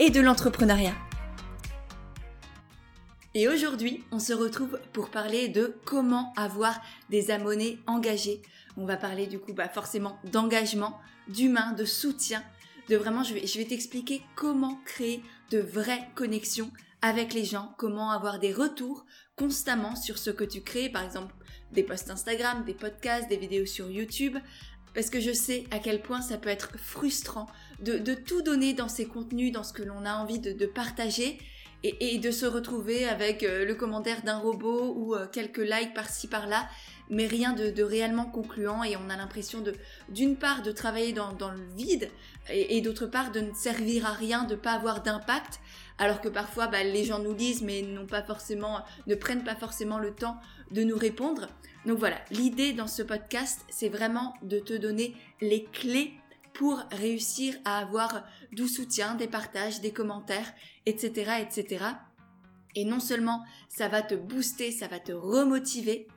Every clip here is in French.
et de l'entrepreneuriat. Et aujourd'hui, on se retrouve pour parler de comment avoir des abonnés engagés. On va parler du coup bah, forcément d'engagement, d'humain, de soutien, de vraiment, je vais, je vais t'expliquer comment créer de vraies connexions avec les gens, comment avoir des retours constamment sur ce que tu crées, par exemple des posts Instagram, des podcasts, des vidéos sur YouTube, parce que je sais à quel point ça peut être frustrant de, tout donner dans ces contenus, dans ce que l'on a envie de, partager, et, de se retrouver avec euh, le commentaire d'un robot ou euh, quelques likes par-ci par-là, mais rien de, réellement concluant, et on a l'impression de, d'une part, de travailler dans, le vide, et, d'autre part, de ne servir à rien, de pas avoir d'impact, alors que parfois, bah, les gens nous lisent, mais pas forcément, ne prennent pas forcément le temps de nous répondre. Donc voilà, l'idée dans ce podcast, c'est vraiment de te donner les clés pour réussir à avoir du soutien, des partages, des commentaires, etc., etc. Et non seulement ça va te booster, ça va te remotiver,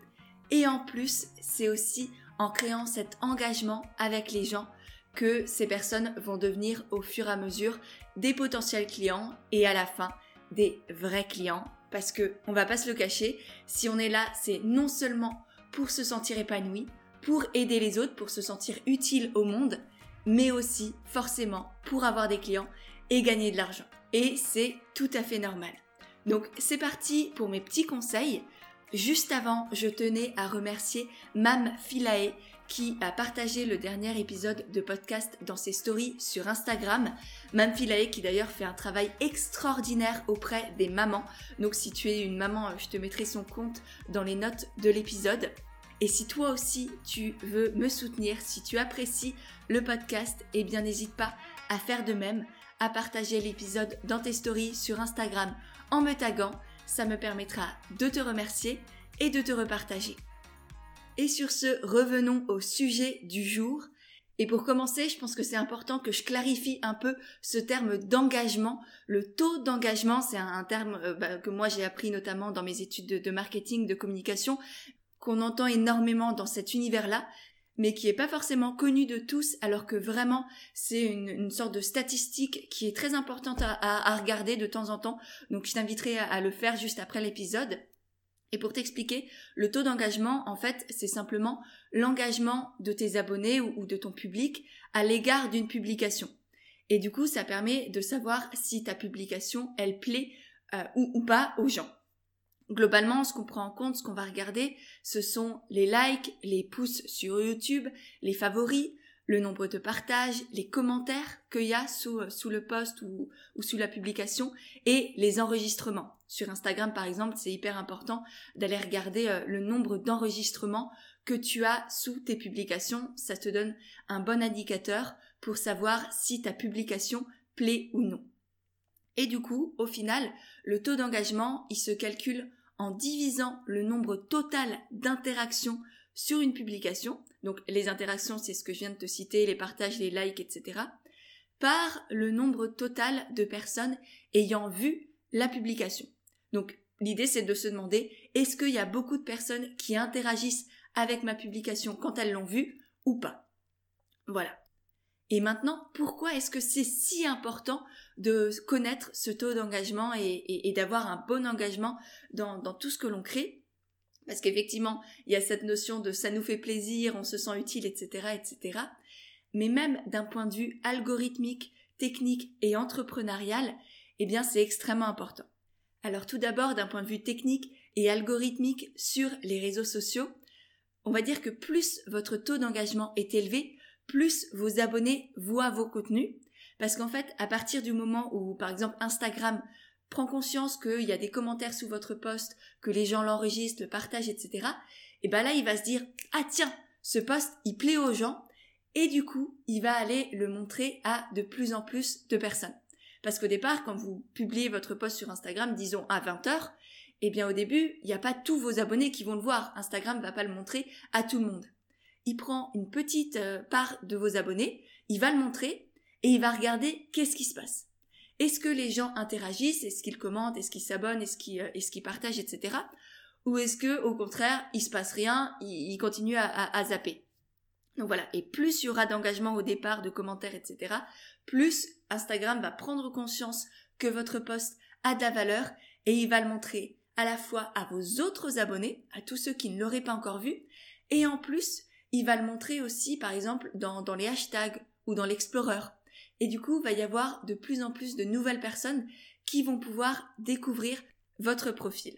et en plus, c'est aussi en créant cet engagement avec les gens que ces personnes vont devenir au fur et à mesure des potentiels clients et à la fin des vrais clients. Parce que, on va pas se le cacher, si on est là, c'est non seulement pour se sentir épanoui, pour aider les autres, pour se sentir utile au monde, mais aussi forcément pour avoir des clients et gagner de l'argent. Et c'est tout à fait normal. Donc c'est parti pour mes petits conseils. Juste avant, je tenais à remercier Mam Philae qui a partagé le dernier épisode de podcast dans ses stories sur Instagram. Mam Philae qui d'ailleurs fait un travail extraordinaire auprès des mamans. Donc si tu es une maman, je te mettrai son compte dans les notes de l'épisode. Et si toi aussi tu veux me soutenir, si tu apprécies le podcast, eh bien n'hésite pas à faire de même, à partager l'épisode dans tes stories sur Instagram en me taguant, ça me permettra de te remercier et de te repartager. Et sur ce, revenons au sujet du jour. Et pour commencer, je pense que c'est important que je clarifie un peu ce terme d'engagement. Le taux d'engagement, c'est un, terme euh, bah, que moi j'ai appris notamment dans mes études de marketing, de communication, qu'on entend énormément dans cet univers-là, mais qui est pas forcément connu de tous, alors que vraiment c'est une, sorte de statistique qui est très importante à, regarder de temps en temps. Donc je t'inviterai à, le faire juste après l'épisode. Et pour t'expliquer, le taux d'engagement, en fait, c'est simplement l'engagement de tes abonnés ou, de ton public à l'égard d'une publication. Et du coup, ça permet de savoir si ta publication, elle plaît euh, ou pas aux gens. Globalement, ce qu'on prend en compte, ce qu'on va regarder, ce sont les likes, les pouces sur YouTube, les favoris, le nombre de partages, les commentaires qu'il y a sous, euh, le post ou, ou sous la publication et les enregistrements. Sur Instagram, par exemple, c'est hyper important d'aller regarder euh, le nombre d'enregistrements que tu as sous tes publications. Ça te donne un bon indicateur pour savoir si ta publication plaît ou non. Et du coup, au final, le taux d'engagement, il se calcule en divisant le nombre total d'interactions sur une publication, donc les interactions c'est ce que je viens de te citer, les partages, les likes, etc., par le nombre total de personnes ayant vu la publication. Donc l'idée c'est de se demander est-ce qu'il y a beaucoup de personnes qui interagissent avec ma publication quand elles l'ont vue ou pas? Voilà. Et maintenant, pourquoi est-ce que c'est si important de connaître ce taux d'engagement et, d'avoir un bon engagement dans, tout ce que l'on crée? Parce qu'effectivement, il y a cette notion de ça nous fait plaisir, on se sent utile, etc., etc. Mais même d'un point de vue algorithmique, technique et entrepreneurial, eh bien, c'est extrêmement important. Alors tout d'abord, d'un point de vue technique et algorithmique sur les réseaux sociaux, on va dire que plus votre taux d'engagement est élevé, plus vos abonnés voient vos contenus. Parce qu'en fait, à partir du moment où, par exemple, Instagram prend conscience qu'il y a des commentaires sous votre post, que les gens l'enregistrent, le partagent, etc., et ben là, il va se dire, ah tiens, ce post, il plaît aux gens, et du coup, il va aller le montrer à de plus en plus de personnes. Parce qu'au départ, quand vous publiez votre post sur Instagram, disons à 20h, eh bien au début, il n'y a pas tous vos abonnés qui vont le voir. Instagram va pas le montrer à tout le monde. Il prend une petite euh, part de vos abonnés, il va le montrer et il va regarder qu'est-ce qui se passe. Est-ce que les gens interagissent Est-ce qu'ils commentent Est-ce qu'ils s'abonnent Est-ce qu'ils euh, partagent Etc. Ou est-ce que au contraire, il se passe rien, il, continue à, à zapper donc voilà, et plus il y aura d'engagement au départ, de commentaires, etc., plus Instagram va prendre conscience que votre post a de la valeur et il va le montrer à la fois à vos autres abonnés, à tous ceux qui ne l'auraient pas encore vu, et en plus, il va le montrer aussi, par exemple, dans les hashtags ou dans l'Explorer. Et du coup, il va y avoir de plus en plus de nouvelles personnes qui vont pouvoir découvrir votre profil.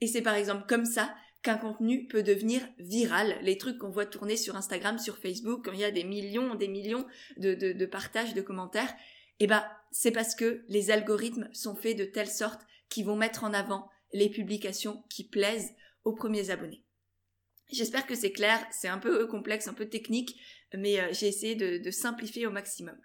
Et c'est par exemple comme ça qu'un contenu peut devenir viral. Les trucs qu'on voit tourner sur Instagram, sur Facebook, quand il y a des millions, des millions de, de, partages, de commentaires, eh ben, c'est parce que les algorithmes sont faits de telle sorte qu'ils vont mettre en avant les publications qui plaisent aux premiers abonnés. J'espère que c'est clair, c'est un peu complexe, un peu technique, mais euh, j'ai essayé de, de simplifier au maximum.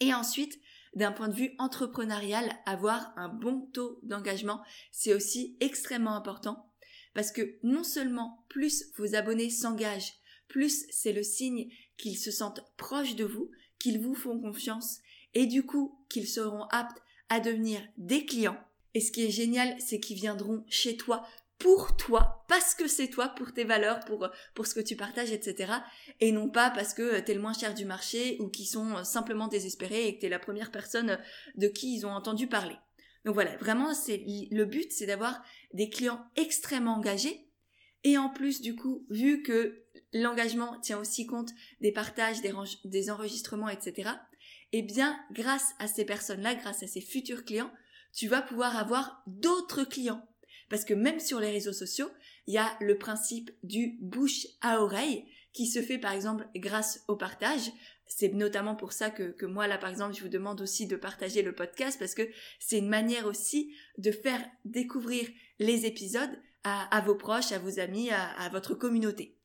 Et ensuite, d'un point de vue entrepreneurial, avoir un bon taux d'engagement, c'est aussi extrêmement important parce que non seulement plus vos abonnés s'engagent, plus c'est le signe qu'ils se sentent proches de vous, qu'ils vous font confiance et du coup qu'ils seront aptes à devenir des clients. Et ce qui est génial, c'est qu'ils viendront chez toi pour toi, parce que c'est toi, pour tes valeurs, pour, pour ce que tu partages, etc. Et non pas parce que t'es le moins cher du marché ou qu'ils sont simplement désespérés et que t'es la première personne de qui ils ont entendu parler. Donc voilà, vraiment, c'est le but, c'est d'avoir des clients extrêmement engagés. Et en plus, du coup, vu que l'engagement tient aussi compte des partages, des, des enregistrements, etc., eh bien, grâce à ces personnes-là, grâce à ces futurs clients, tu vas pouvoir avoir d'autres clients. Parce que même sur les réseaux sociaux, il y a le principe du bouche à oreille qui se fait par exemple grâce au partage c'est notamment pour ça que, moi là par exemple je vous demande aussi de partager le podcast parce que c'est une manière aussi de faire découvrir les épisodes à, vos proches, à vos amis, à, à votre communauté.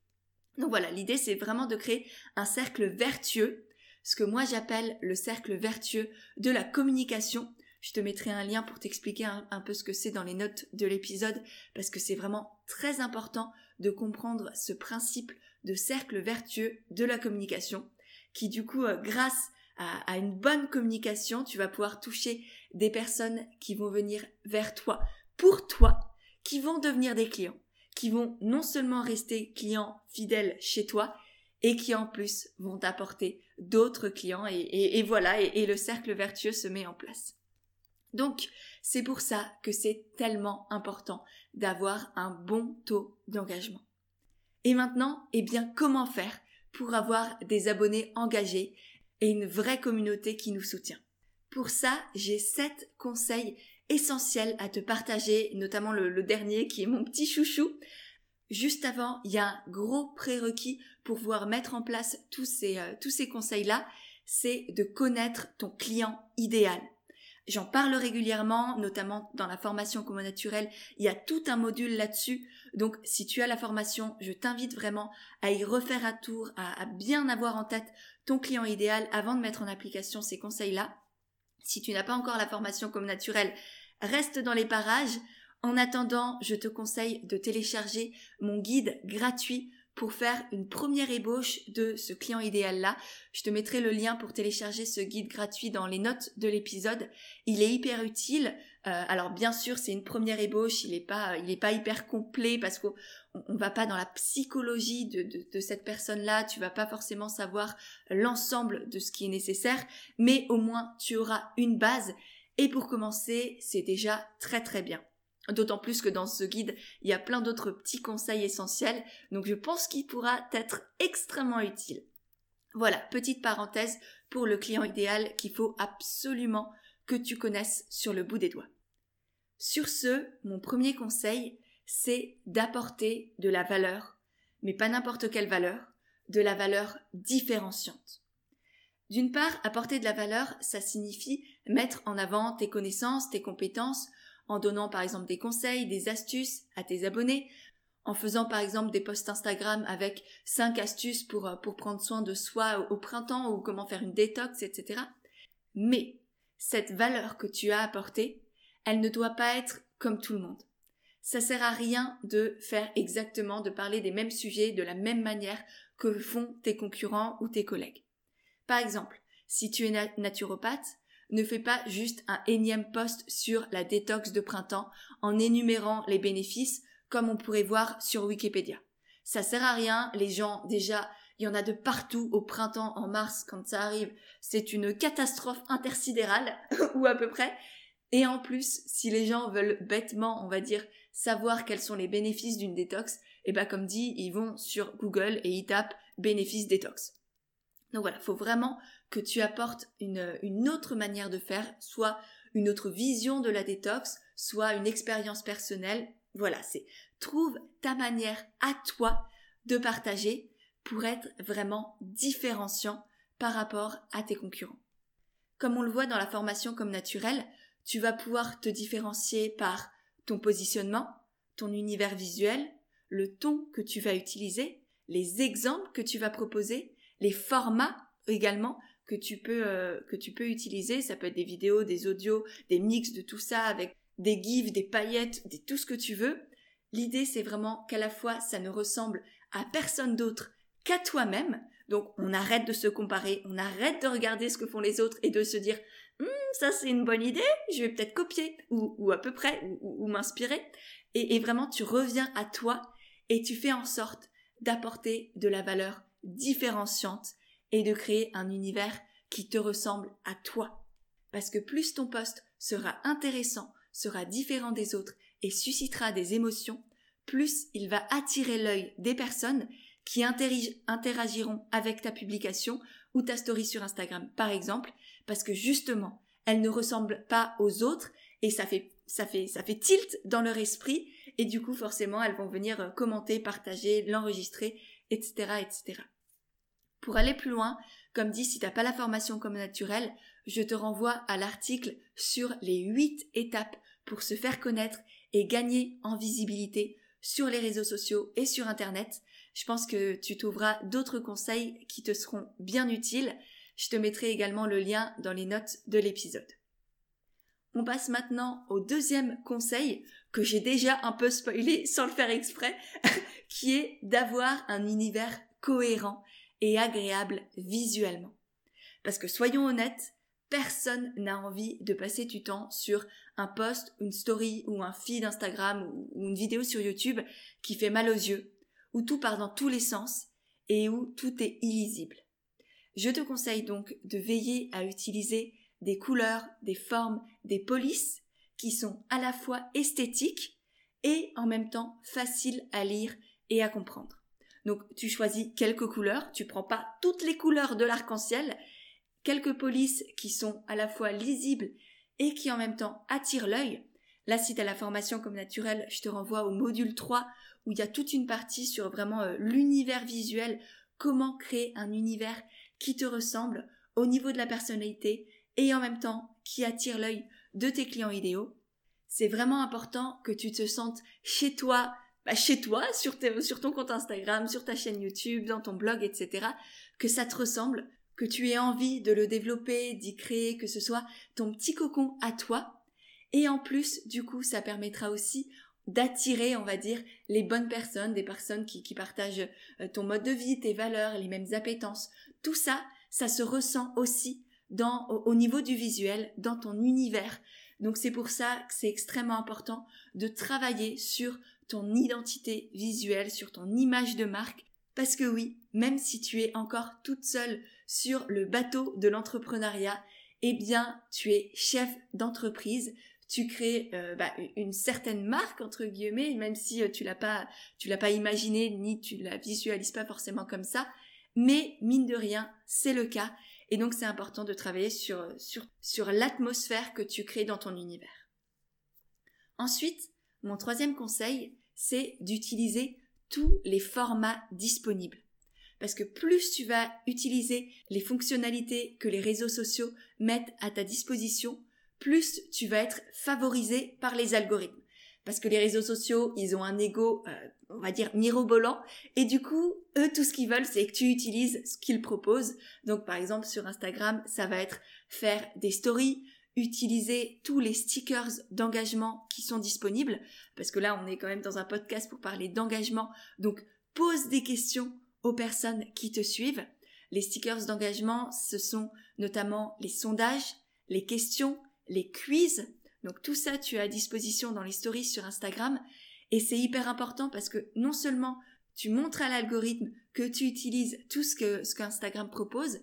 Donc voilà, l'idée c'est vraiment de créer un cercle vertueux, ce que moi j'appelle le cercle vertueux de la communication. Je te mettrai un lien pour t'expliquer un, peu ce que c'est dans les notes de l'épisode parce que c'est vraiment très important de comprendre ce principe de cercle vertueux de la communication qui du coup, euh, grâce à, une bonne communication, tu vas pouvoir toucher des personnes qui vont venir vers toi, pour toi, qui vont devenir des clients, qui vont non seulement rester clients fidèles chez toi, et qui en plus vont t'apporter d'autres clients, et, voilà, et le cercle vertueux se met en place. Donc, c'est pour ça que c'est tellement important d'avoir un bon taux d'engagement. Et maintenant, eh bien, comment faire pour avoir des abonnés engagés et une vraie communauté qui nous soutient? Pour ça, j'ai sept conseils essentiels à te partager, notamment le, dernier qui est mon petit chouchou. Juste avant, il y a un gros prérequis pour pouvoir mettre en place tous ces, euh, tous ces conseils-là, c'est de connaître ton client idéal. J'en parle régulièrement, notamment dans la formation Comment Naturel. Il y a tout un module là-dessus. Donc, si tu as la formation, je t'invite vraiment à y refaire un tour, à, bien avoir en tête ton client idéal avant de mettre en application ces conseils-là. Si tu n'as pas encore la formation comme naturel, reste dans les parages. En attendant, je te conseille de télécharger mon guide gratuit pour faire une première ébauche de ce client idéal-là. Je te mettrai le lien pour télécharger ce guide gratuit dans les notes de l'épisode. Il est hyper utile. Euh, alors bien sûr, c'est une première ébauche, il n'est pas, pas hyper complet parce qu'on on va pas dans la psychologie de, de, de cette personne-là. Tu vas pas forcément savoir l'ensemble de ce qui est nécessaire, mais au moins tu auras une base. Et pour commencer, c'est déjà très très bien. D'autant plus que dans ce guide, il y a plein d'autres petits conseils essentiels, donc je pense qu'il pourra être extrêmement utile. Voilà, petite parenthèse pour le client idéal qu'il faut absolument que tu connaisses sur le bout des doigts. Sur ce, mon premier conseil, c'est d'apporter de la valeur, mais pas n'importe quelle valeur, de la valeur différenciante. D'une part, apporter de la valeur, ça signifie mettre en avant tes connaissances, tes compétences, en donnant par exemple des conseils, des astuces à tes abonnés, en faisant par exemple des posts Instagram avec 5 astuces pour, euh, pour prendre soin de soi au printemps ou comment faire une détox, etc. Mais cette valeur que tu as apportée, elle ne doit pas être comme tout le monde. Ça sert à rien de faire exactement, de parler des mêmes sujets de la même manière que font tes concurrents ou tes collègues. Par exemple, si tu es naturopathe, ne fais pas juste un énième post sur la détox de printemps en énumérant les bénéfices comme on pourrait voir sur Wikipédia. Ça sert à rien, les gens déjà il y en a de partout au printemps, en mars, quand ça arrive. C'est une catastrophe intersidérale, ou à peu près. Et en plus, si les gens veulent bêtement, on va dire, savoir quels sont les bénéfices d'une détox, et eh ben comme dit, ils vont sur Google et ils tapent bénéfices détox. Donc voilà, faut vraiment que tu apportes une, une autre manière de faire, soit une autre vision de la détox, soit une expérience personnelle. Voilà, c'est trouve ta manière à toi de partager pour être vraiment différenciant par rapport à tes concurrents. Comme on le voit dans la formation comme naturelle, tu vas pouvoir te différencier par ton positionnement, ton univers visuel, le ton que tu vas utiliser, les exemples que tu vas proposer, les formats également que tu peux euh, que tu peux utiliser, ça peut être des vidéos, des audios, des mix de tout ça avec des gifs, des paillettes, des, tout ce que tu veux. L'idée c'est vraiment qu'à la fois ça ne ressemble à personne d'autre qu'à toi-même. Donc on arrête de se comparer, on arrête de regarder ce que font les autres et de se dire hum, ça c'est une bonne idée, je vais peut-être copier ou, à peu près ou, m'inspirer. Et vraiment tu reviens à toi et tu fais en sorte d'apporter de la valeur différenciante et de créer un univers qui te ressemble à toi. Parce que plus ton poste sera intéressant, sera différent des autres et suscitera des émotions, plus il va attirer l'œil des personnes qui interagiront avec ta publication ou ta story sur Instagram, par exemple, parce que justement, elles ne ressemblent pas aux autres et ça fait, ça fait, ça fait tilt dans leur esprit et du coup, forcément, elles vont venir euh, commenter, partager, l'enregistrer, etc., etc. Pour aller plus loin, comme dit, si t'as pas la formation comme naturelle, je te renvoie à l'article sur les 8 étapes pour se faire connaître et gagner en visibilité sur les réseaux sociaux et sur Internet. Je pense que tu trouveras d'autres conseils qui te seront bien utiles. Je te mettrai également le lien dans les notes de l'épisode. On passe maintenant au deuxième conseil que j'ai déjà un peu spoilé sans le faire exprès, qui est d'avoir un univers cohérent et agréable visuellement. Parce que soyons honnêtes, personne n'a envie de passer du temps sur un post, une story ou un feed Instagram ou une vidéo sur YouTube qui fait mal aux yeux, où tout part dans tous les sens et où tout est illisible. Je te conseille donc de veiller à utiliser des couleurs, des formes, des polices qui sont à la fois esthétiques et en même temps faciles à lire et à comprendre. Donc tu choisis quelques couleurs, tu prends pas toutes les couleurs de l'arc-en-ciel, quelques polices qui sont à la fois lisibles et qui en même temps attirent l'œil. Là, si tu la formation comme naturelle, je te renvoie au module 3 où il y a toute une partie sur vraiment euh, l'univers visuel, comment créer un univers qui te ressemble au niveau de la personnalité et en même temps qui attire l'œil de tes clients idéaux. C'est vraiment important que tu te sentes chez toi, bah chez toi, sur, ton compte Instagram, sur ta chaîne YouTube, dans ton blog, etc., que ça te ressemble, que tu aies envie de le développer, d'y créer, que ce soit ton petit cocon à toi. Et en plus, du coup, ça permettra aussi d'attirer, on va dire, les bonnes personnes, des personnes qui, qui partagent euh, ton mode de vie, tes valeurs, les mêmes appétences. Tout ça, ça se ressent aussi dans, au, niveau du visuel, dans ton univers. Donc c'est pour ça que c'est extrêmement important de travailler sur ton identité visuelle, sur ton image de marque. Parce que oui, même si tu es encore toute seule sur le bateau de l'entrepreneuriat, eh bien, tu es chef d'entreprise, tu crées euh, bah, une certaine marque entre guillemets, même si euh, tu l'as pas, tu l'as pas imaginé ni tu la visualises pas forcément comme ça, mais mine de rien, c'est le cas. Et donc c'est important de travailler sur, sur, sur l'atmosphère que tu crées dans ton univers. Ensuite, mon troisième conseil, c'est d'utiliser tous les formats disponibles. Parce que plus tu vas utiliser les fonctionnalités que les réseaux sociaux mettent à ta disposition, plus tu vas être favorisé par les algorithmes. Parce que les réseaux sociaux, ils ont un ego, euh, on va dire, mirobolant. Et du coup, eux, tout ce qu'ils veulent, c'est que tu utilises ce qu'ils proposent. Donc, par exemple, sur Instagram, ça va être faire des stories, utiliser tous les stickers d'engagement qui sont disponibles, parce que là on est quand même dans un podcast pour parler d'engagement, donc pose des questions aux personnes qui te suivent. Les stickers d'engagement, ce sont notamment les sondages, les questions, les quiz. Donc tout ça, tu as à disposition dans les stories sur Instagram. Et c'est hyper important parce que non seulement tu montres à l'algorithme que tu utilises tout ce que ce qu'Instagram propose,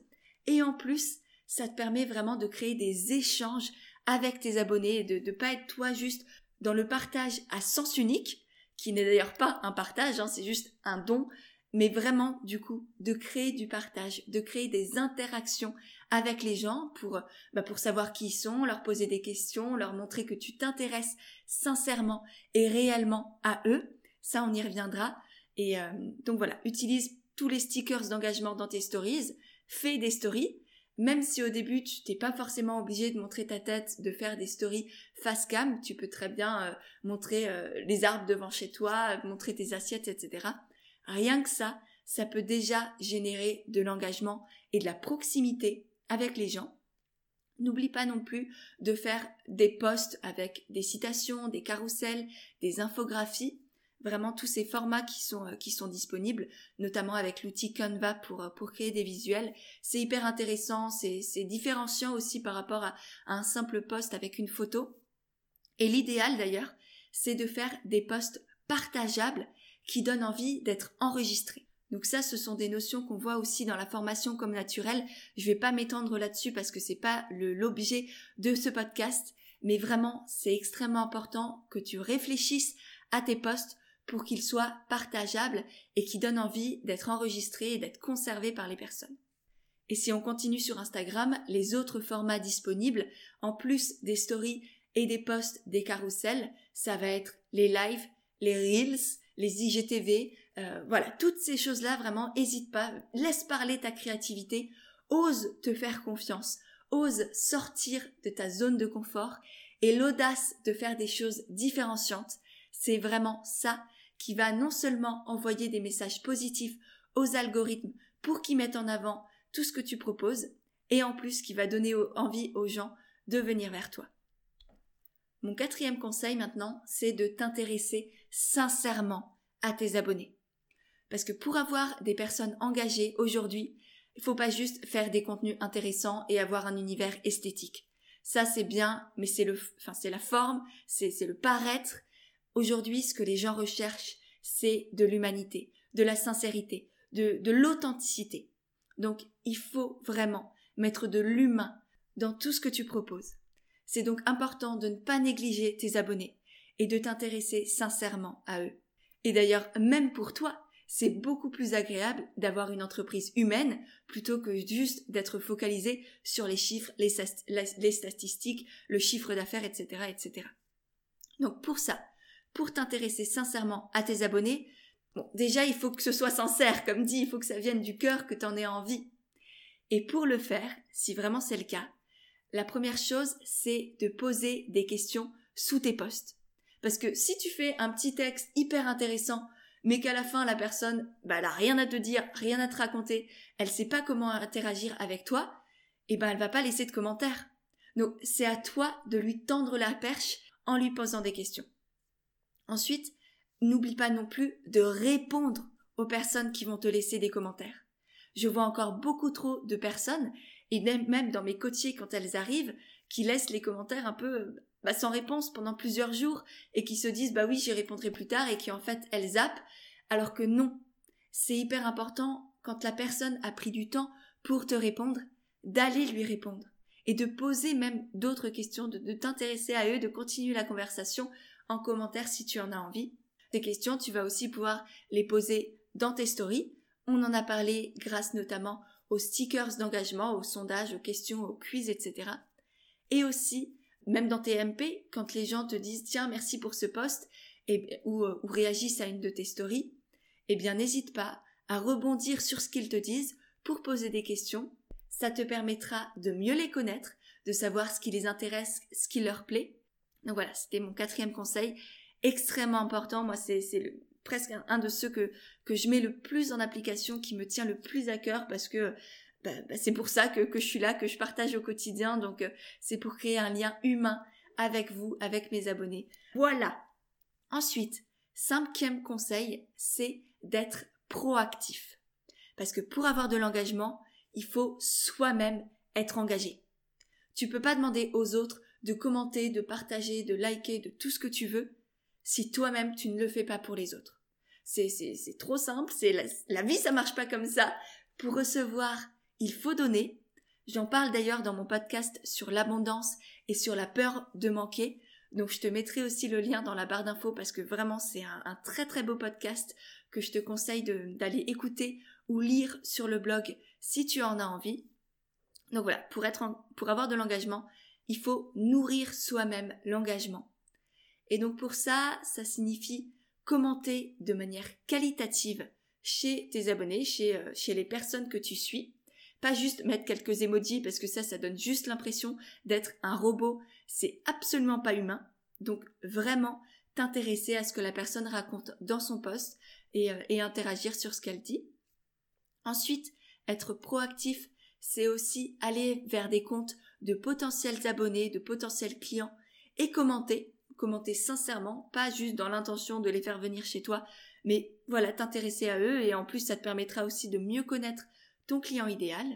et en plus, ça te permet vraiment de créer des échanges avec tes abonnés, de ne pas être toi juste dans le partage à sens unique, qui n'est d'ailleurs pas un partage, hein, c'est juste un don, mais vraiment du coup de créer du partage, de créer des interactions avec les gens pour bah, pour savoir qui ils sont, leur poser des questions, leur montrer que tu t'intéresses sincèrement et réellement à eux. Ça, on y reviendra. Et euh, donc voilà, utilise tous les stickers d'engagement dans tes stories, fais des stories même si au début tu t'es pas forcément obligé de montrer ta tête, de faire des stories face cam, tu peux très bien euh, montrer euh, les arbres devant chez toi, montrer tes assiettes, etc. Rien que ça, ça peut déjà générer de l'engagement et de la proximité avec les gens. N'oublie pas non plus de faire des posts avec des citations, des carousels, des infographies vraiment tous ces formats qui sont, euh, qui sont disponibles, notamment avec l'outil Canva pour, euh, pour créer des visuels. C'est hyper intéressant, c'est différenciant aussi par rapport à, un simple post avec une photo. Et l'idéal d'ailleurs, c'est de faire des posts partageables qui donnent envie d'être enregistrés. Donc ça, ce sont des notions qu'on voit aussi dans la formation comme naturelle. Je vais pas m'étendre là-dessus parce que c'est pas l'objet de ce podcast, mais vraiment, c'est extrêmement important que tu réfléchisses à tes posts pour qu'il soit partageable et qui donne envie d'être enregistré et d'être conservé par les personnes. Et si on continue sur Instagram, les autres formats disponibles, en plus des stories et des posts des carousels, ça va être les lives, les reels, les IGTV, euh, voilà, toutes ces choses-là, vraiment, n'hésite pas, laisse parler ta créativité, ose te faire confiance, ose sortir de ta zone de confort et l'audace de faire des choses différenciantes, c'est vraiment ça qui va non seulement envoyer des messages positifs aux algorithmes pour qu'ils mettent en avant tout ce que tu proposes, et en plus qui va donner envie aux gens de venir vers toi. Mon quatrième conseil maintenant, c'est de t'intéresser sincèrement à tes abonnés. Parce que pour avoir des personnes engagées aujourd'hui, il faut pas juste faire des contenus intéressants et avoir un univers esthétique. Ça c'est bien, mais c'est le, enfin c'est la forme, c'est le paraître, Aujourd'hui, ce que les gens recherchent, c'est de l'humanité, de la sincérité, de, de l'authenticité. Donc, il faut vraiment mettre de l'humain dans tout ce que tu proposes. C'est donc important de ne pas négliger tes abonnés et de t'intéresser sincèrement à eux. Et d'ailleurs, même pour toi, c'est beaucoup plus agréable d'avoir une entreprise humaine plutôt que juste d'être focalisé sur les chiffres, les, statistiques, le chiffre d'affaires, etc., etc. Donc pour ça, pour t'intéresser sincèrement à tes abonnés, bon, déjà, il faut que ce soit sincère, comme dit, il faut que ça vienne du cœur, que tu en aies envie. Et pour le faire, si vraiment c'est le cas, la première chose, c'est de poser des questions sous tes posts. Parce que si tu fais un petit texte hyper intéressant, mais qu'à la fin la personne, bah, elle a rien à te dire, rien à te raconter, elle sait pas comment interagir avec toi, et ben elle va pas laisser de commentaires. Donc c'est à toi de lui tendre la perche en lui posant des questions. Ensuite, n'oublie pas non plus de répondre aux personnes qui vont te laisser des commentaires. Je vois encore beaucoup trop de personnes, et même, dans mes coachés quand elles arrivent, qui laissent les commentaires un peu bah, sans réponse pendant plusieurs jours et qui se disent bah oui j'y répondrai plus tard et qui en fait elles zappent alors que non. C'est hyper important quand la personne a pris du temps pour te répondre d'aller lui répondre et de poser même d'autres questions, de t'intéresser à eux, de continuer la conversation en commentaire si tu en as envie. Tes questions, tu vas aussi pouvoir les poser dans tes stories. On en a parlé grâce notamment aux stickers d'engagement, aux sondages, aux questions, aux quiz, etc. Et aussi, même dans tes MP, quand les gens te disent tiens, merci pour ce post, et, ou, ou réagissent à une de tes stories, eh bien n'hésite pas à rebondir sur ce qu'ils te disent pour poser des questions. Ça te permettra de mieux les connaître, de savoir ce qui les intéresse, ce qui leur plaît, donc voilà, c'était mon quatrième conseil, extrêmement important. Moi, c'est presque un, de ceux que, que je mets le plus en application, qui me tient le plus à cœur, parce que bah, bah, c'est pour ça que, je suis là, que je partage au quotidien. Donc euh, c'est pour créer un lien humain avec vous, avec mes abonnés. Voilà. Ensuite, cinquième conseil, c'est d'être proactif. Parce que pour avoir de l'engagement, il faut soi-même être engagé. Tu peux pas demander aux autres commenter, de partager, de liker, de tout ce que tu veux, si toi-même tu ne le fais pas pour les autres. C'est, c'est, c'est trop simple, c'est la, la vie ça marche pas comme ça. Pour recevoir, il faut donner. J'en parle d'ailleurs dans mon podcast sur l'abondance et sur la peur de manquer. Donc je te mettrai aussi le lien dans la barre d'infos parce que vraiment c'est un, très très beau podcast que je te conseille d'aller écouter ou lire sur le blog si tu en as envie. Donc voilà, pour, être pour avoir de l'engagement, il faut nourrir soi-même l'engagement. Et donc pour ça, ça signifie commenter de manière qualitative chez tes abonnés, chez, euh, chez les personnes que tu suis. Pas juste mettre quelques emojis parce que ça, ça donne juste l'impression d'être un robot. C'est absolument pas humain. Donc vraiment t'intéresser à ce que la personne raconte dans son poste euh, et interagir sur ce qu'elle dit. Ensuite, être proactif, c'est aussi aller vers des comptes de potentiels abonnés, de potentiels clients et commenter, commenter sincèrement, pas juste dans l'intention de les faire venir chez toi, mais voilà, t'intéresser à eux et en plus ça te permettra aussi de mieux connaître ton client idéal.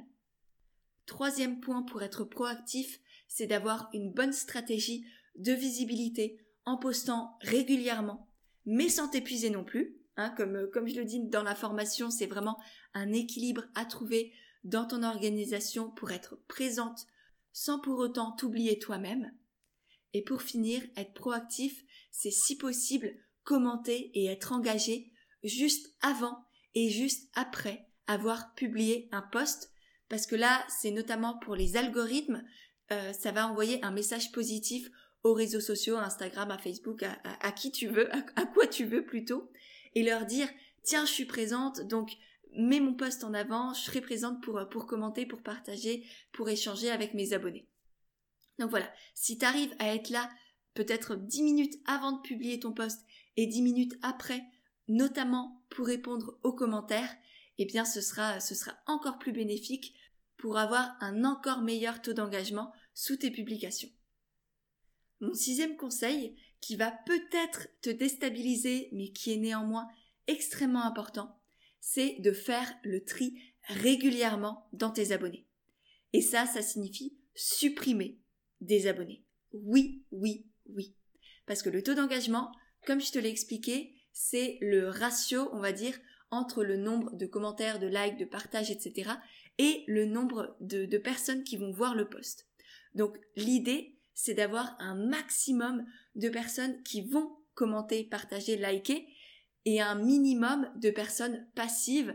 Troisième point pour être proactif, c'est d'avoir une bonne stratégie de visibilité en postant régulièrement, mais sans t'épuiser non plus. Hein, comme, comme je le dis dans la formation, c'est vraiment un équilibre à trouver dans ton organisation pour être présente sans pour autant t'oublier toi-même. Et pour finir, être proactif, c'est si possible commenter et être engagé juste avant et juste après avoir publié un post parce que là, c'est notamment pour les algorithmes, euh, ça va envoyer un message positif aux réseaux sociaux, à Instagram, à Facebook, à, qui tu veux, à, quoi tu veux plutôt, et leur dire tiens, je suis présente, donc mets mon post en avant, je serai présente pour, pour commenter, pour partager, pour échanger avec mes abonnés. Donc voilà, si tu arrives à être là peut-être 10 minutes avant de publier ton post et 10 minutes après, notamment pour répondre aux commentaires, eh bien ce sera encore plus bénéfique pour avoir un encore meilleur taux d'engagement sous tes publications. Mon sixième conseil, qui va peut-être te déstabiliser, mais qui est néanmoins extrêmement important, c'est de faire le tri régulièrement dans tes abonnés. Et ça, ça signifie supprimer des abonnés. Oui, oui, oui. Parce que le taux d'engagement, comme je te l'ai expliqué, c'est le ratio, on va dire, entre le nombre de commentaires, de likes, de partages, etc. et le nombre de, personnes qui vont voir le post. Donc l'idée, c'est d'avoir un maximum de personnes qui vont commenter, partager, liker et un minimum de personnes passives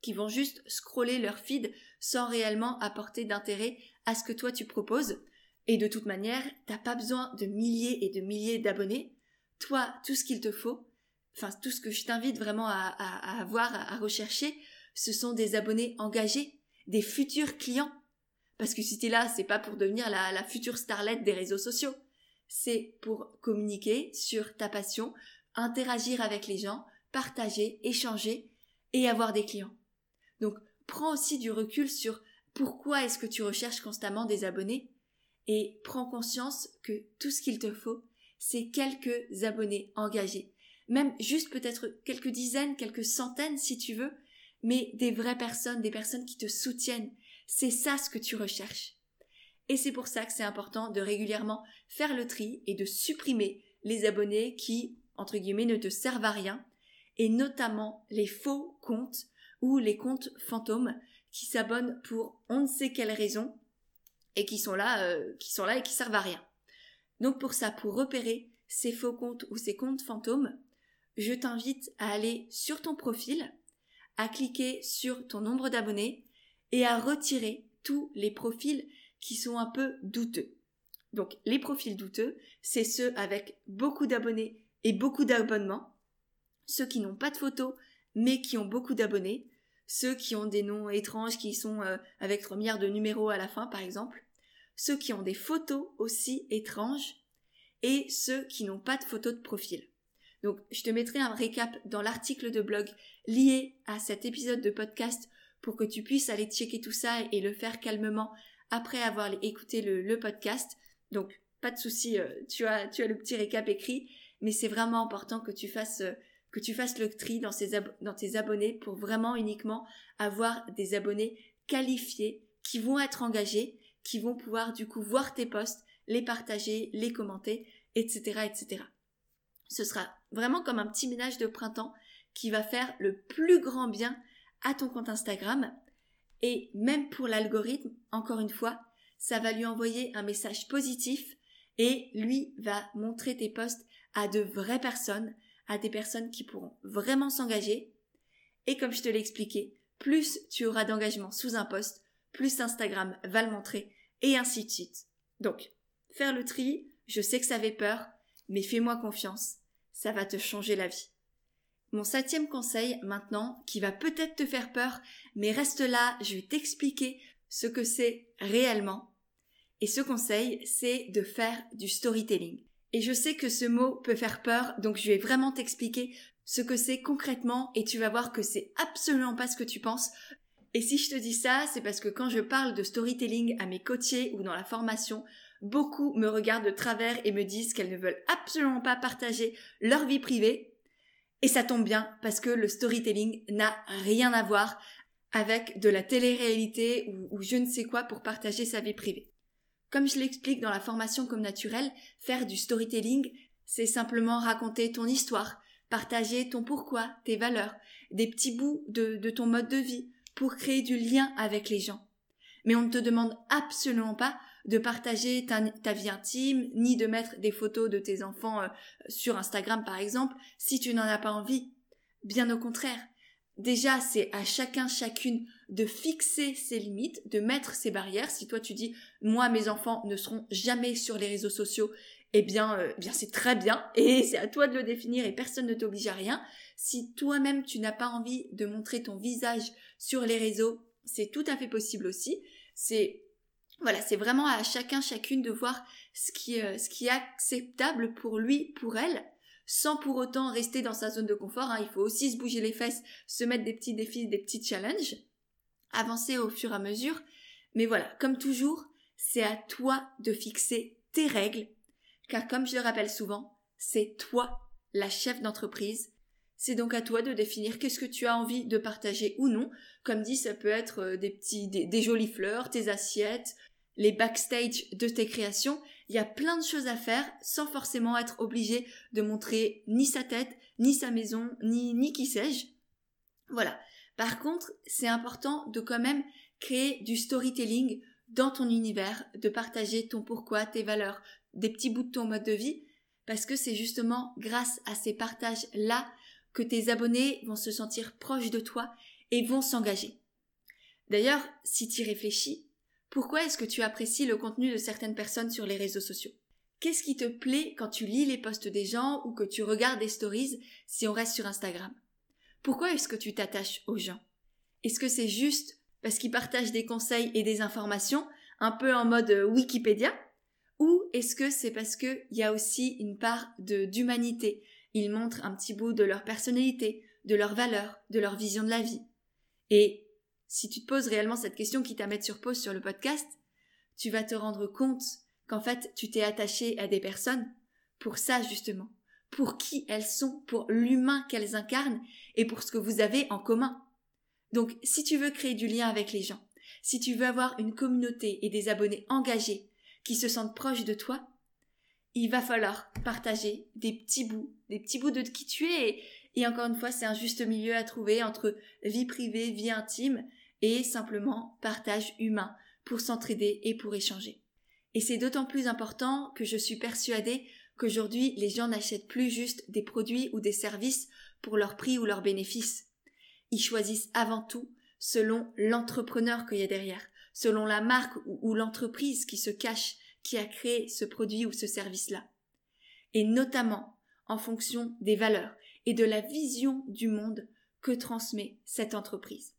qui vont juste scroller leur feed sans réellement apporter d'intérêt à ce que toi tu proposes. Et de toute manière, t'as pas besoin de milliers et de milliers d'abonnés. Toi, tout ce qu'il te faut, enfin tout ce que je t'invite vraiment à, avoir, à, rechercher, ce sont des abonnés engagés, des futurs clients. Parce que si t'es là, c'est pas pour devenir la, la future starlette des réseaux sociaux. C'est pour communiquer sur ta passion, interagir avec les gens, partager, échanger et avoir des clients. Donc, prends aussi du recul sur pourquoi est-ce que tu recherches constamment des abonnés et prends conscience que tout ce qu'il te faut, c'est quelques abonnés engagés même juste peut-être quelques dizaines, quelques centaines si tu veux, mais des vraies personnes, des personnes qui te soutiennent. C'est ça ce que tu recherches. Et c'est pour ça que c'est important de régulièrement faire le tri et de supprimer les abonnés qui, entre guillemets, ne te servent à rien, et notamment les faux comptes ou les comptes fantômes qui s'abonnent pour on ne sait quelle raison et qui sont là, euh, qui sont là et qui servent à rien. Donc pour ça, pour repérer ces faux comptes ou ces comptes fantômes, je t'invite à aller sur ton profil, à cliquer sur ton nombre d'abonnés et à retirer tous les profils qui sont un peu douteux. Donc les profils douteux, c'est ceux avec beaucoup d'abonnés et beaucoup d'abonnements, ceux qui n'ont pas de photos mais qui ont beaucoup d'abonnés, ceux qui ont des noms étranges qui sont euh, avec 3 milliards de numéros à la fin par exemple, ceux qui ont des photos aussi étranges et ceux qui n'ont pas de photos de profil. Donc, je te mettrai un récap dans l'article de blog lié à cet épisode de podcast pour que tu puisses aller checker tout ça et le faire calmement après avoir écouté le, podcast. Donc, pas de souci, euh, tu, as, tu as le petit récap écrit, mais c'est vraiment important que tu fasses, euh, que tu fasses le tri dans, dans tes abonnés pour vraiment uniquement avoir des abonnés qualifiés qui vont être engagés, qui vont pouvoir du coup voir tes posts, les partager, les commenter, etc., etc. Ce sera vraiment comme un petit ménage de printemps qui va faire le plus grand bien à ton compte Instagram. Et même pour l'algorithme, encore une fois, ça va lui envoyer un message positif et lui va montrer tes posts à de vraies personnes, à des personnes qui pourront vraiment s'engager. Et comme je te l'ai expliqué, plus tu auras d'engagement sous un post, plus Instagram va le montrer, et ainsi de suite. Donc, faire le tri, je sais que ça fait peur, mais fais-moi confiance, ça va te changer la vie. Mon septième conseil maintenant, qui va peut-être te faire peur, mais reste là, je vais t'expliquer ce que c'est réellement. Et ce conseil, c'est de faire du storytelling. Et je sais que ce mot peut faire peur, donc je vais vraiment t'expliquer ce que c'est concrètement et tu vas voir que c'est absolument pas ce que tu penses. Et si je te dis ça, c'est parce que quand je parle de storytelling à mes coachés ou dans la formation, beaucoup me regardent de travers et me disent qu'elles ne veulent absolument pas partager leur vie privée et ça tombe bien parce que le storytelling n'a rien à voir avec de la télé-réalité ou, je ne sais quoi pour partager sa vie privée. Comme je l'explique dans la formation comme naturelle, faire du storytelling, c'est simplement raconter ton histoire, partager ton pourquoi, tes valeurs, des petits bouts de, ton mode de vie pour créer du lien avec les gens. Mais on ne te demande absolument pas de partager ta, vie intime, ni de mettre des photos de tes enfants euh, sur Instagram par exemple, si tu n'en as pas envie. Bien au contraire. Déjà, c'est à chacun, chacune de fixer ses limites, de mettre ses barrières. Si toi tu dis, moi, mes enfants ne seront jamais sur les réseaux sociaux, eh bien, euh, bien c'est très bien et c'est à toi de le définir et personne ne t'oblige à rien. Si toi-même tu n'as pas envie de montrer ton visage sur les réseaux, c'est tout à fait possible aussi. C'est voilà, c'est vraiment à chacun, chacune de voir ce qui, euh, ce qui est acceptable pour lui, pour elle, sans pour autant rester dans sa zone de confort. Hein. Il faut aussi se bouger les fesses, se mettre des petits défis, des petits challenges, avancer au fur et à mesure. Mais voilà, comme toujours, c'est à toi de fixer tes règles, car comme je le rappelle souvent, c'est toi la chef d'entreprise. C'est donc à toi de définir qu'est-ce que tu as envie de partager ou non. Comme dit, ça peut être euh, des petits, des jolies fleurs, tes assiettes, les backstage de tes créations, il y a plein de choses à faire sans forcément être obligé de montrer ni sa tête, ni sa maison, ni, ni qui sais-je. Voilà. Par contre, c'est important de quand même créer du storytelling dans ton univers, de partager ton pourquoi, tes valeurs, des petits bouts de ton mode de vie, parce que c'est justement grâce à ces partages-là que tes abonnés vont se sentir proches de toi et vont s'engager. D'ailleurs, si tu y réfléchis, pourquoi est-ce que tu apprécies le contenu de certaines personnes sur les réseaux sociaux? Qu'est-ce qui te plaît quand tu lis les posts des gens ou que tu regardes des stories si on reste sur Instagram? Pourquoi est-ce que tu t'attaches aux gens? Est-ce que c'est juste parce qu'ils partagent des conseils et des informations, un peu en mode euh, Wikipédia? Ou est-ce que c'est parce qu'il y a aussi une part d'humanité? Ils montrent un petit bout de leur personnalité, de leurs valeurs, de leur vision de la vie. Et si tu te poses réellement cette question qui t'a mettre sur pause sur le podcast, tu vas te rendre compte qu'en fait, tu t'es attaché à des personnes pour ça justement, pour qui elles sont, pour l'humain qu'elles incarnent et pour ce que vous avez en commun. Donc, si tu veux créer du lien avec les gens, si tu veux avoir une communauté et des abonnés engagés qui se sentent proches de toi, il va falloir partager des petits bouts, des petits bouts de qui tu es. Et, et encore une fois, c'est un juste milieu à trouver entre vie privée, vie intime et simplement partage humain pour s'entraider et pour échanger. Et c'est d'autant plus important que je suis persuadée qu'aujourd'hui les gens n'achètent plus juste des produits ou des services pour leur prix ou leurs bénéfices. Ils choisissent avant tout selon l'entrepreneur qu'il y a derrière, selon la marque ou, l'entreprise qui se cache, qui a créé ce produit ou ce service-là. Et notamment en fonction des valeurs et de la vision du monde que transmet cette entreprise.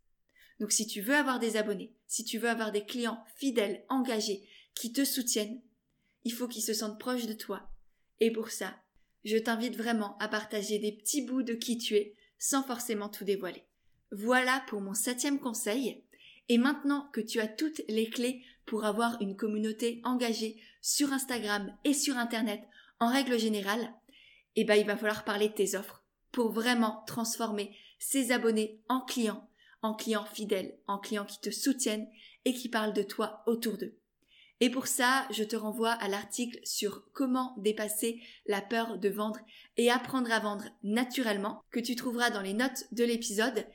Donc si tu veux avoir des abonnés, si tu veux avoir des clients fidèles, engagés, qui te soutiennent, il faut qu'ils se sentent proches de toi. Et pour ça, je t'invite vraiment à partager des petits bouts de qui tu es sans forcément tout dévoiler. Voilà pour mon septième conseil. Et maintenant que tu as toutes les clés pour avoir une communauté engagée sur Instagram et sur Internet en règle générale, eh ben, il va falloir parler de tes offres pour vraiment transformer ces abonnés en clients, en clients fidèles, en clients qui te soutiennent et qui parlent de toi autour d'eux. Et pour ça, je te renvoie à l'article sur comment dépasser la peur de vendre et apprendre à vendre naturellement que tu trouveras dans les notes de l'épisode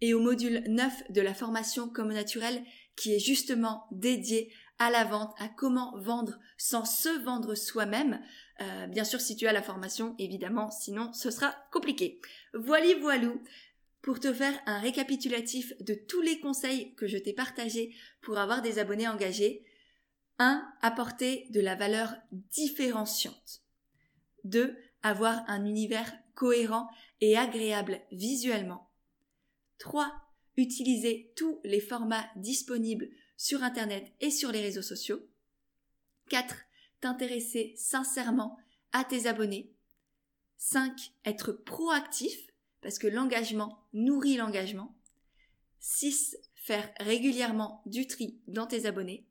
et au module 9 de la formation comme naturel qui est justement dédié à la vente, à comment vendre sans se vendre soi-même. Euh, bien sûr, si tu as la formation, évidemment, sinon ce sera compliqué. Voilà, voilou pour te faire un récapitulatif de tous les conseils que je t'ai partagés pour avoir des abonnés engagés. 1. Apporter de la valeur différenciante. 2. Avoir un univers cohérent et agréable visuellement. 3. Utiliser tous les formats disponibles sur Internet et sur les réseaux sociaux. 4. T'intéresser sincèrement à tes abonnés. 5. Être proactif parce que l'engagement nourrit l'engagement. 6. Faire régulièrement du tri dans tes abonnés.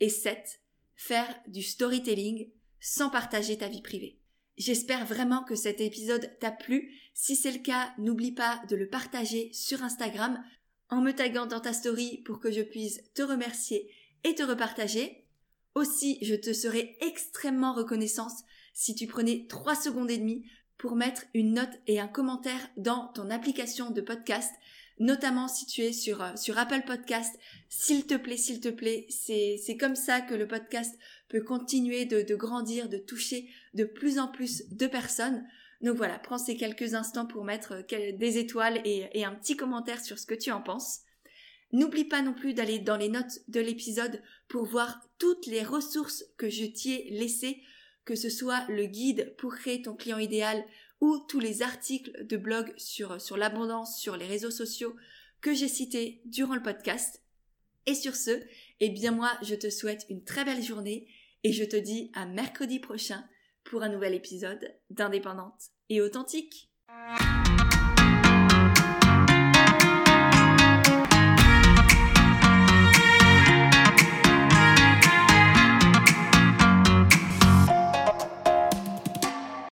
Et 7. Faire du storytelling sans partager ta vie privée. J'espère vraiment que cet épisode t'a plu. Si c'est le cas, n'oublie pas de le partager sur Instagram en me taguant dans ta story pour que je puisse te remercier et te repartager. Aussi, je te serai extrêmement reconnaissante si tu prenais 3 secondes et demie pour mettre une note et un commentaire dans ton application de podcast notamment si tu es sur, euh, Apple Podcast. S'il te plaît, s'il te plaît, c'est, comme ça que le podcast peut continuer de, grandir, de toucher de plus en plus de personnes. Donc voilà, prends ces quelques instants pour mettre euh, des étoiles et un petit commentaire sur ce que tu en penses. N'oublie pas non plus d'aller dans les notes de l'épisode pour voir toutes les ressources que je t'y ai laissées, que ce soit le guide pour créer ton client idéal ou tous les articles de blog sur, l'abondance sur les réseaux sociaux que j'ai cités durant le podcast. Et sur ce, eh bien moi, je te souhaite une très belle journée et je te dis à mercredi prochain pour un nouvel épisode d'Indépendante et authentique.